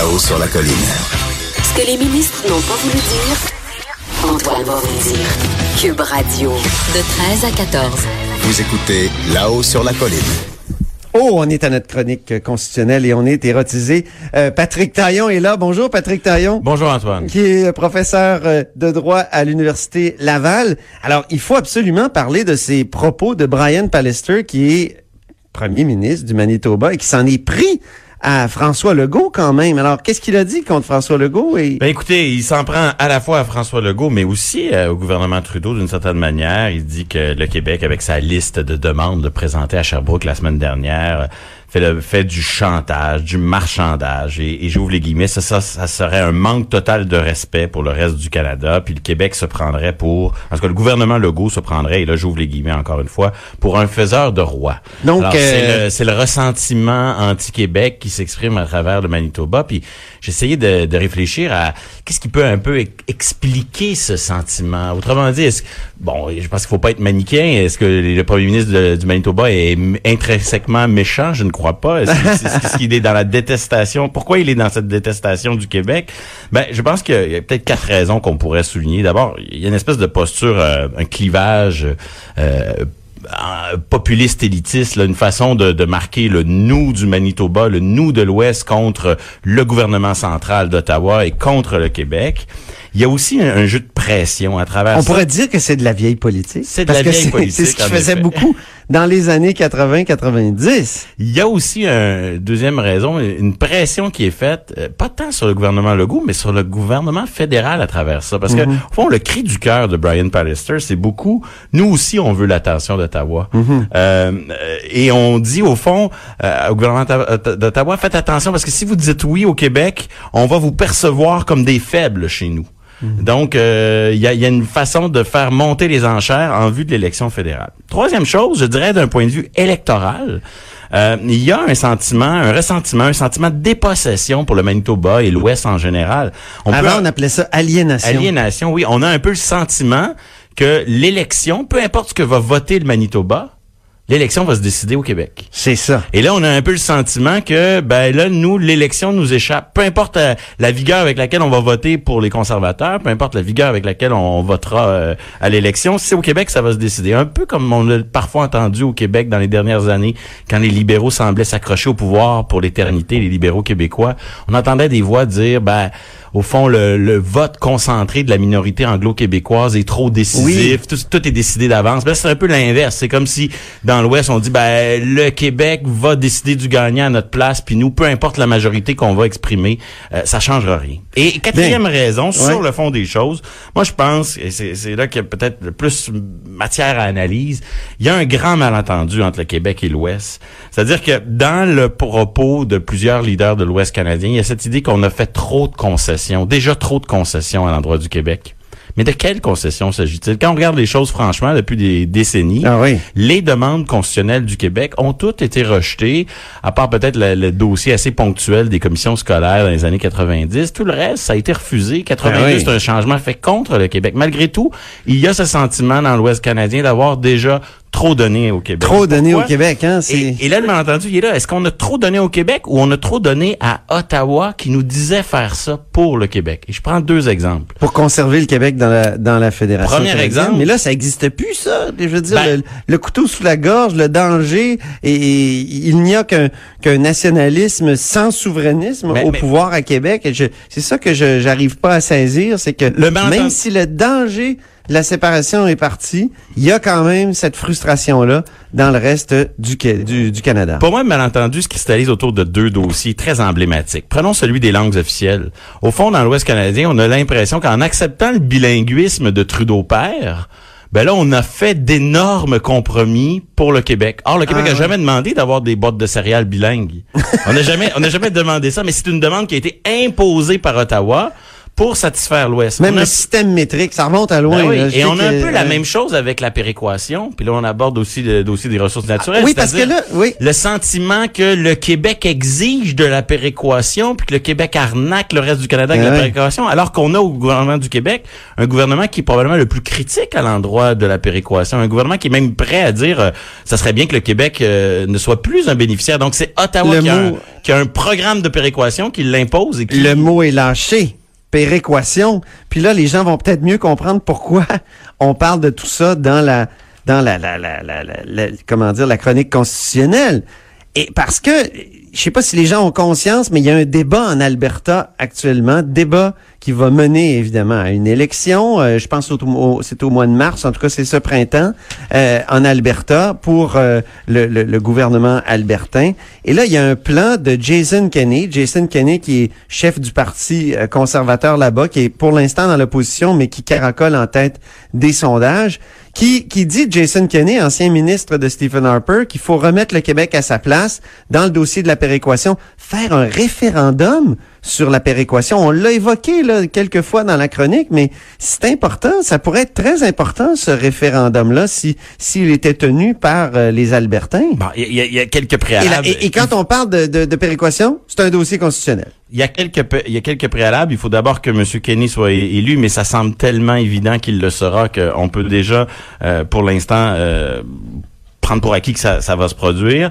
Là-haut sur la colline. Ce que les ministres n'ont pas voulu dire, Antoine va vous dire. Cube Radio, de 13 à 14. Vous écoutez Là-haut sur la colline. Oh, on est à notre chronique constitutionnelle et on est érotisé. Euh, Patrick Taillon est là. Bonjour, Patrick Taillon. Bonjour, Antoine. Qui est professeur euh, de droit à l'Université Laval. Alors, il faut absolument parler de ces propos de Brian Pallister, qui est premier ministre du Manitoba et qui s'en est pris à François Legault quand même. Alors, qu'est-ce qu'il a dit contre François Legault? Et... Ben écoutez, il s'en prend à la fois à François Legault, mais aussi euh, au gouvernement Trudeau d'une certaine manière. Il dit que le Québec, avec sa liste de demandes de présenter à Sherbrooke la semaine dernière, fait, le, fait du chantage, du marchandage, et, et j'ouvre les guillemets, ça, ça, ça serait un manque total de respect pour le reste du Canada, puis le Québec se prendrait pour, en tout cas le gouvernement Legault se prendrait, et là j'ouvre les guillemets encore une fois, pour un faiseur de roi. Donc, euh, c'est le, le, ressentiment anti-Québec qui s'exprime à travers le Manitoba, puis j'essayais de, de réfléchir à qu'est-ce qui peut un peu expliquer ce sentiment. Autrement dit, est-ce, bon, je pense qu'il faut pas être manichéen, est-ce que le premier ministre de, du Manitoba est intrinsèquement méchant? Je ne crois pas. Est-ce qu'il est dans la détestation? Pourquoi il est dans cette détestation du Québec? Ben, je pense qu'il y a peut-être quatre raisons qu'on pourrait souligner. D'abord, il y a une espèce de posture, euh, un clivage euh, populiste élitiste, là, une façon de, de, marquer le nous du Manitoba, le nous de l'Ouest contre le gouvernement central d'Ottawa et contre le Québec. Il y a aussi un, un, jeu de pression à travers On ça. pourrait dire que c'est de la vieille politique. C'est de la vieille politique. C'est ce qui faisait effet. beaucoup dans les années 80-90. Il y a aussi une deuxième raison, une pression qui est faite, euh, pas tant sur le gouvernement Legault, mais sur le gouvernement fédéral à travers ça. Parce Mhm. que, au fond, le cri du cœur de Brian Pallister, c'est beaucoup, nous aussi, on veut l'attention d'Ottawa. Mhm. Euh, et on dit, au fond, euh, au gouvernement d'Ottawa, faites attention, parce que si vous dites oui au Québec, on va vous percevoir comme des faibles chez nous. Donc, il euh, y, a, y, a, une façon de faire monter les enchères en vue de l'élection fédérale. Troisième chose, je dirais d'un point de vue électoral, euh, il y a un sentiment, un ressentiment, un sentiment de dépossession pour le Manitoba et l'Ouest en général. On Avant, peut, on appelait ça aliénation. Aliénation, oui. On a un peu le sentiment que l'élection, peu importe ce que va voter le Manitoba, l'élection va se décider au Québec. C'est ça. Et là, on a un peu le sentiment que, ben là, nous, l'élection nous échappe. Peu importe euh, la vigueur avec laquelle on va voter pour les conservateurs, peu importe la vigueur avec laquelle on votera euh, à l'élection, c'est au Québec que ça va se décider. Un peu comme on l'a parfois entendu au Québec dans les dernières années, quand les libéraux semblaient s'accrocher au pouvoir pour l'éternité, les libéraux québécois. On entendait des voix dire, ben au fond, le, le, vote concentré de la minorité anglo-québécoise est trop décisif. Oui. Tout, tout, est décidé d'avance. Ben, c'est un peu l'inverse. C'est comme si, dans l'Ouest, on dit, ben, le Québec va décider du gagnant à notre place, puis nous, peu importe la majorité qu'on va exprimer, euh, ça changera rien. Et quatrième Bien. raison, Ouais. sur le fond des choses, moi, je pense, et c'est là qu'il y a peut-être le plus matière à analyse, il y a un grand malentendu entre le Québec et l'Ouest. C'est-à-dire que dans le propos de plusieurs leaders de l'Ouest canadien, il y a cette idée qu'on a fait trop de concessions, déjà trop de concessions à l'endroit du Québec. Mais de quelles concessions s'agit-il? Quand on regarde les choses franchement depuis des décennies, ah oui. les demandes constitutionnelles du Québec ont toutes été rejetées, à part peut-être le, le, dossier assez ponctuel des commissions scolaires dans les années 90. Tout le reste, ça a été refusé. 92, ah oui. c'est un changement fait contre le Québec. Malgré tout, il y a ce sentiment dans l'Ouest canadien d'avoir déjà trop donné au Québec. Trop donné Pourquoi? au Québec, hein? Et, et, là, le malentendu, il est là. Est-ce qu'on a trop donné au Québec ou on a trop donné à Ottawa qui nous disait faire ça pour le Québec? Et je prends deux exemples. Pour conserver le Québec dans la, dans la fédération. Premier canadienne. exemple. Mais là, ça n'existe plus, ça. Je veux dire, Ben- le, le couteau sous la gorge, le danger, et, et il n'y a qu'un qu'un nationalisme sans souverainisme Mais- au mais- pouvoir à Québec. Et je- C'est ça que je j'arrive pas à saisir, c'est que Le même si le danger la séparation est parti, il y a quand même cette frustration-là dans le reste du, du, du Canada. Pour moi, le malentendu se cristallise autour de deux dossiers très emblématiques. Prenons celui des langues officielles. Au fond, dans l'Ouest canadien, on a l'impression qu'en acceptant le bilinguisme de Trudeau père, Ben là, on a fait d'énormes compromis pour le Québec. Or, le Québec Ah a ouais. jamais demandé d'avoir des boîtes de céréales bilingues. on n'a jamais, on n'a jamais demandé ça, mais c'est une demande qui a été imposée par Ottawa pour satisfaire l'Ouest. Même a- le système métrique, ça remonte à loin. Ben oui, là. Je Et on a un que- peu la euh, même chose avec la péréquation. Puis là, on aborde aussi le dossier des ressources naturelles. oui, parce que là, oui. Le sentiment que le Québec exige de la péréquation, puis que le Québec arnaque le reste du Canada avec Ah la péréquation, alors qu'on a au gouvernement du Québec un gouvernement qui est probablement le plus critique à l'endroit de la péréquation, un gouvernement qui est même prêt à dire euh, ça serait bien que le Québec euh, ne soit plus un bénéficiaire. Donc c'est Ottawa qui, a un, mot- qui a un programme de péréquation qui l'impose et qui Le mot est lâché. Péréquation. Puis là, les gens vont peut-être mieux comprendre pourquoi on parle de tout ça dans la, dans la, la, la, la, la- comment dire, la chronique constitutionnelle. Et parce que, je sais pas si les gens ont conscience, mais il y a un débat en Alberta actuellement, débat qui va mener évidemment à une élection. euh, je pense au, c'est au mois de mars, en tout cas c'est ce printemps euh, en Alberta pour euh, le, le- gouvernement albertain. Et là, il y a un plan de Jason Kenney, Jason Kenney qui est chef du parti conservateur là-bas, qui est pour l'instant dans l'opposition, mais qui caracole en tête des sondages qui, qui dit, Jason Kenney, ancien ministre de Stephen Harper, qu'il faut remettre le Québec à sa place dans le dossier de la péréquation, faire un référendum sur la péréquation. On l'a évoqué là, quelques fois dans la chronique, mais c'est important, ça pourrait être très important, ce référendum-là, si s'il était tenu par euh, les Albertains. Bon, il y, y a quelques Et, la- préalables. et- et quand on parle de, de, de péréquation, c'est un dossier constitutionnel. Il y a quelques il y a quelques préalables. Il faut d'abord que M. Kenny soit élu, mais ça semble tellement évident qu'il le sera qu'on peut déjà, euh, pour l'instant, euh, prendre pour acquis que ça, ça va se produire.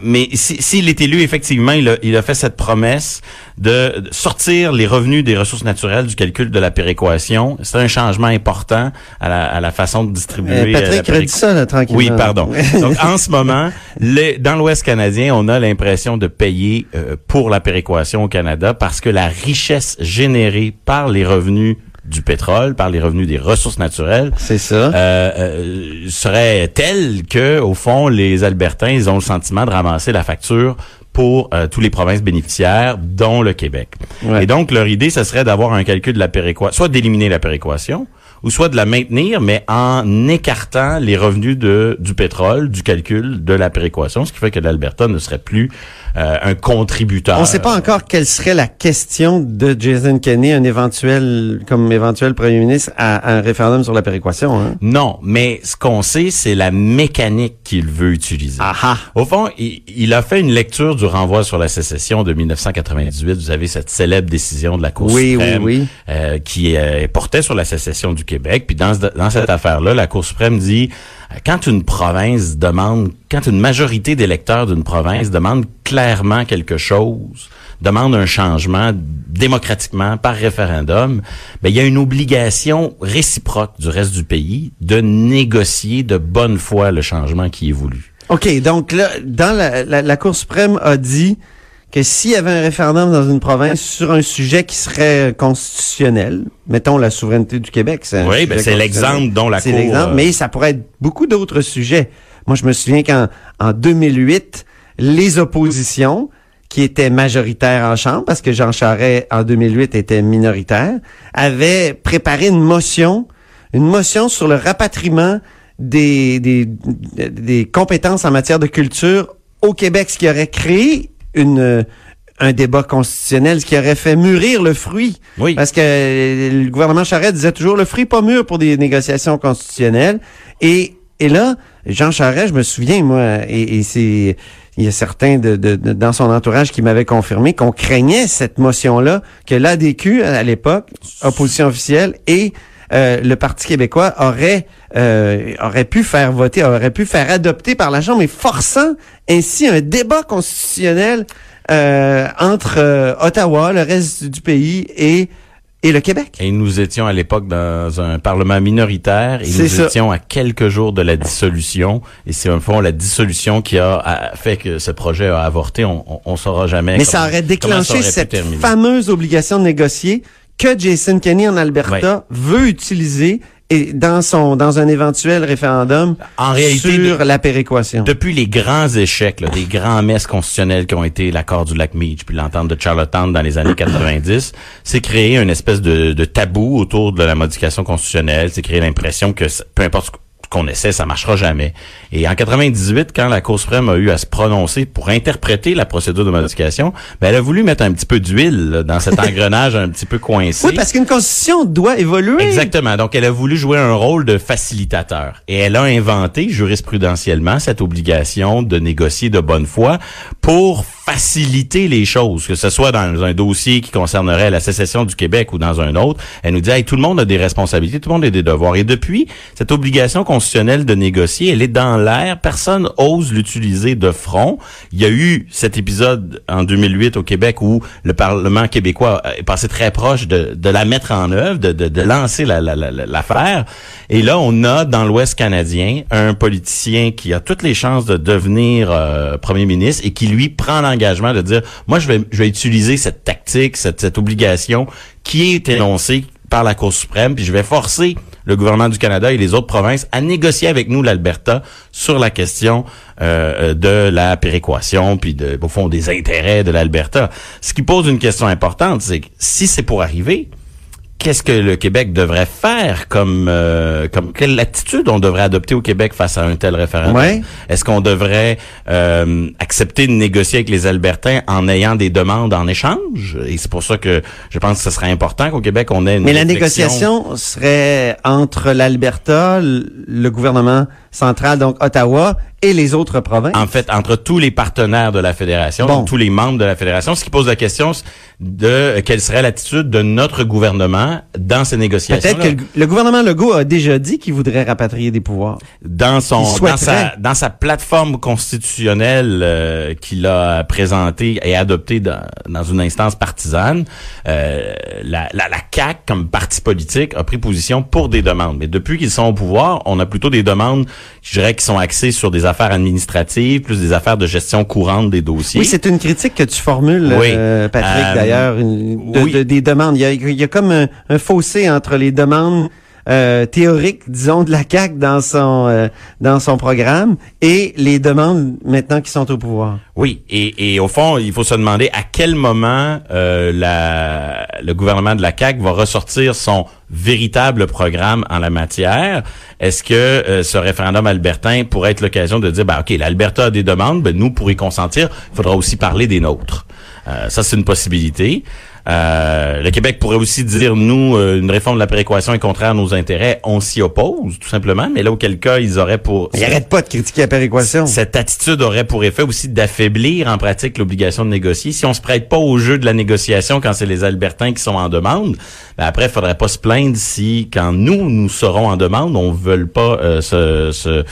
Mais si- s'il est élu, effectivement, il a, il a fait cette promesse de, sortir les revenus des ressources naturelles du calcul de la péréquation. C'est un changement important à la, à la façon de distribuer. Euh, euh, la Patrick redit ça, là, tranquillement. oui, pardon. Donc, en ce moment, le- dans l'Ouest canadien, on a l'impression de payer euh, pour la péréquation au Canada parce que la richesse générée par les revenus du pétrole, par les revenus des ressources naturelles, C'est ça. euh, euh, serait telle que, au fond, les Albertains, ils ont le sentiment de ramasser la facture pour euh, tous les provinces bénéficiaires, dont le Québec. Ouais. Et donc, leur idée, ce serait d'avoir un calcul de la péréquation, soit d'éliminer la péréquation, ou soit de la maintenir, mais en écartant les revenus de, du pétrole, du calcul de la péréquation, ce qui fait que l'Alberta ne serait plus euh, un contributeur. On ne sait pas encore quelle serait la question de Jason Kenney, un éventuel, comme éventuel premier ministre, à, à un référendum sur la péréquation. Hein? Non, mais ce qu'on sait, c'est la mécanique qu'il veut utiliser. Aha. Au fond, il, il a fait une lecture du renvoi sur la sécession de 1998. Vous avez cette célèbre décision de la Cour Oui, suprême oui, oui. euh, qui euh, portait sur la sécession du Québec. Puis dans, ce- dans cette affaire-là, la Cour suprême dit euh, quand une province demande, quand une majorité d'électeurs d'une province demande clairement quelque chose, demande un changement démocratiquement par référendum, ben, il y a une obligation réciproque du reste du pays de négocier de bonne foi le changement qui est voulu. OK, donc là, dans la Cour suprême a dit que s'il y avait un référendum dans une province sur un sujet qui serait constitutionnel, mettons la souveraineté du Québec, c'est Oui, ben, c'est l'exemple dont la C'est Cour, l'exemple, euh, mais ça pourrait être beaucoup d'autres sujets. Moi, je me souviens qu'en en 2008, les oppositions, qui étaient majoritaires en Chambre, parce que Jean Charest, en 2008, était minoritaire, avaient préparé une motion, une motion sur le rapatriement des, des, des compétences en matière de culture au Québec, ce qui aurait créé une un débat constitutionnel, ce qui aurait fait mûrir le fruit. Oui. Parce que le gouvernement Charest disait toujours le fruit pas mûr pour des négociations constitutionnelles. Et, et là, Jean Charest, je me souviens, moi, et, et c'est il y a certains de, de- de- dans son entourage qui m'avaient confirmé qu'on craignait cette motion-là, que l'ADQ, à l'époque, opposition officielle, et euh, le Parti québécois aurait euh, aurait pu faire voter, aurait pu faire adopter par la Chambre, et forçant ainsi un débat constitutionnel euh, entre euh, Ottawa, le reste du pays et et le Québec. Et nous étions à l'époque dans un parlement minoritaire et nous ça. étions à quelques jours de la dissolution. Et c'est au fond la dissolution qui a, a fait que ce projet a avorté. On, on, on saura jamais. Mais comment- ça aurait déclenché aurait cette fameuse obligation de négocier que Jason Kenney en Alberta veut utiliser et dans son dans un éventuel référendum En réalité, sur de- la péréquation. Depuis les grands échecs, là, des grands messes constitutionnelles qui ont été l'accord du lac Meach puis l'entente de Charlottetown dans les années 90, c'est créé une espèce de, de tabou autour de la modification constitutionnelle. C'est créé l'impression que peu importe ce qu'on essaie, ça marchera jamais. Et en 98, quand la Cour suprême a eu à se prononcer pour interpréter la procédure de modification, ben, elle a voulu mettre un petit peu d'huile dans cet engrenage un petit peu coincé. Oui, parce qu'une constitution doit évoluer. Exactement. Donc, elle a voulu jouer un rôle de facilitateur. Et elle a inventé jurisprudentiellement cette obligation de négocier de bonne foi pour faciliter les choses, que ce soit dans un dossier qui concernerait la sécession du Québec ou dans un autre. Elle nous dit, hey, tout le monde a des responsabilités, tout le monde a des devoirs. Et depuis, cette obligation constitutionnelle de négocier, elle est dans l'air. Personne ose l'utiliser de front. Il y a eu cet épisode en 2008 au Québec où le Parlement québécois est passé très proche de, de la mettre en œuvre, de, de, de lancer la- la- la- la- l'affaire. Et là, on a dans l'Ouest canadien un politicien qui a toutes les chances de devenir euh, premier ministre et qui lui prend l'engagement de dire, moi, je vais, je vais utiliser cette tactique, cette, cette obligation qui est énoncée par la Cour suprême, puis je vais forcer le gouvernement du Canada et les autres provinces à négocier avec nous l'Alberta sur la question euh, euh, de la péréquation, puis de, au fond des intérêts de l'Alberta. Ce qui pose une question importante, c'est que si c'est pour arriver, qu'est-ce que le Québec devrait faire comme euh, comme quelle attitude on devrait adopter au Québec face à un tel référendum? Ouais. Est-ce qu'on devrait euh, accepter de négocier avec les Albertains en ayant des demandes en échange? Et c'est pour ça que je pense que ce serait important qu'au Québec on ait une Mais la négociation serait entre l'Alberta, le gouvernement central, donc Ottawa, et les autres provinces. En fait, entre tous les partenaires de la fédération, Bon. donc tous les membres de la fédération, ce qui pose la question de euh, quelle serait l'attitude de notre gouvernement dans ces négociations. Peut-être que le, gouvernement Legault a déjà dit qu'il voudrait rapatrier des pouvoirs. dans son dans sa dans sa plateforme constitutionnelle euh, qu'il a présentée et adoptée dans, dans une instance partisane, euh, la, la, la CAC comme parti politique a pris position pour des demandes. Mais depuis qu'ils sont au pouvoir, on a plutôt des demandes, je dirais, qui sont axées sur des affaires administratives, plus des affaires de gestion courante des dossiers. Oui, c'est une critique que tu formules, Oui. euh, Patrick, Euh, d'ailleurs, de- oui. de- des demandes. Il y a, il y a comme un, un fossé entre les demandes euh, théoriques, disons, de la CAQ dans son euh, dans son programme et les demandes maintenant qui sont au pouvoir. Oui, et, et au fond, il faut se demander à quel moment euh, la, le gouvernement de la CAQ va ressortir son véritable programme en la matière. Est-ce que euh, ce référendum albertain pourrait être l'occasion de dire, ben, OK, l'Alberta a des demandes, ben, nous, pour y consentir, il faudra aussi parler des nôtres. Euh, ça, c'est une possibilité. Euh, le Québec pourrait aussi dire, nous, euh, une réforme de la péréquation est contraire à nos intérêts, on s'y oppose, tout simplement. Mais là, auquel cas, ils auraient pour... Il arrête pas de critiquer la péréquation. Cette attitude aurait pour effet aussi d'affaiblir en pratique l'obligation de négocier. Si on se prête pas au jeu de la négociation quand c'est les Albertains qui sont en demande, ben après, il faudrait pas se plaindre si, quand nous, nous serons en demande, on veut pas euh, se, se-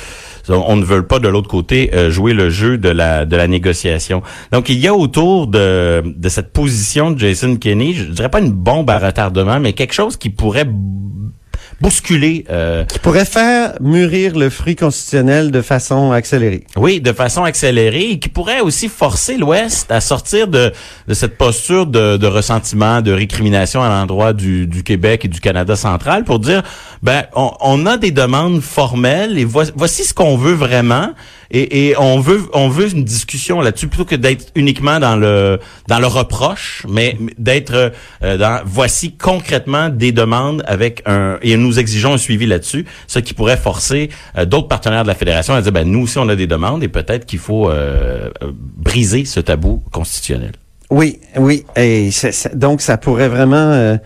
on ne veut pas de l'autre côté euh, jouer le jeu de la de la négociation. Donc il y a autour de de cette position de Jason Kenney, je dirais pas une bombe à retardement, mais quelque chose qui pourrait bousculer euh, Qui pourrait faire mûrir le fruit constitutionnel de façon accélérée. Oui, de façon accélérée et qui pourrait aussi forcer l'Ouest à sortir de, de cette posture de, de ressentiment, de récrimination à l'endroit du, du Québec et du Canada central pour dire, ben, on, on a des demandes formelles et voici, voici ce qu'on veut vraiment et, et on veut on veut une discussion là-dessus plutôt que d'être uniquement dans le dans le reproche, mais d'être euh, dans voici concrètement des demandes avec un et nous exigeons un suivi là-dessus, ce qui pourrait forcer euh, d'autres partenaires de la fédération à dire ben nous aussi on a des demandes et peut-être qu'il faut euh, euh, briser ce tabou constitutionnel. Oui, oui. Et donc, ça pourrait vraiment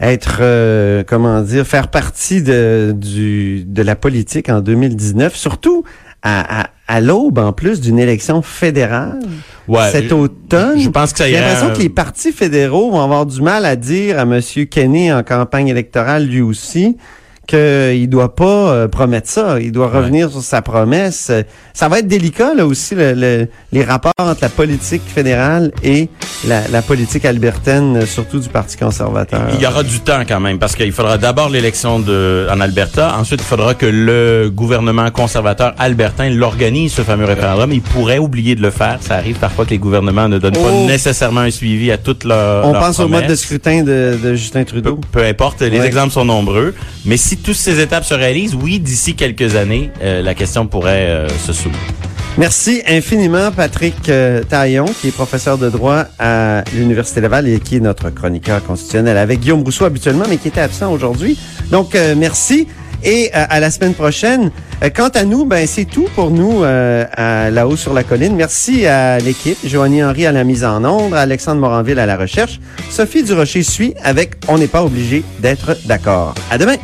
être, comment dire, faire partie de, de la politique en 2019, surtout à, à, à l'aube, en plus, d'une élection fédérale Ouais, cet automne. je pense que ça J'ai l'impression euh, que les partis fédéraux vont avoir du mal à dire à M. Kenney en campagne électorale, lui aussi, qu'il doit pas euh, promettre ça. Il doit revenir sur sa promesse. Euh, Ça va être délicat, là aussi, le- le- les rapports entre la politique fédérale et la, la politique albertaine, euh, surtout du Parti conservateur. Il y aura du temps quand même parce qu'il faudra d'abord l'élection de en Alberta, ensuite il faudra que le gouvernement conservateur albertain l'organise ce fameux référendum. Il pourrait oublier de le faire, ça arrive parfois que les gouvernements ne donnent Oh. pas nécessairement un suivi à toute leur On leurs pense au mode de scrutin de, de Justin Peu, Trudeau. peu importe, les Ouais. exemples sont nombreux. Mais si toutes ces étapes se réalisent, oui, d'ici quelques années, euh, la question pourrait euh, se soulever. Merci infiniment, Patrick euh, Taillon, qui est professeur de droit à l'Université Laval et qui est notre chroniqueur constitutionnel avec Guillaume Rousseau habituellement, mais qui était absent aujourd'hui. Donc, euh, merci et euh, à la semaine prochaine. Quant à nous, ben c'est tout pour nous là-haut sur la colline. Merci à l'équipe, Joanie Henry à la mise en ombre, Alexandre Moranville à la recherche, Sophie Durocher suit avec On n'est pas obligé d'être d'accord. À demain.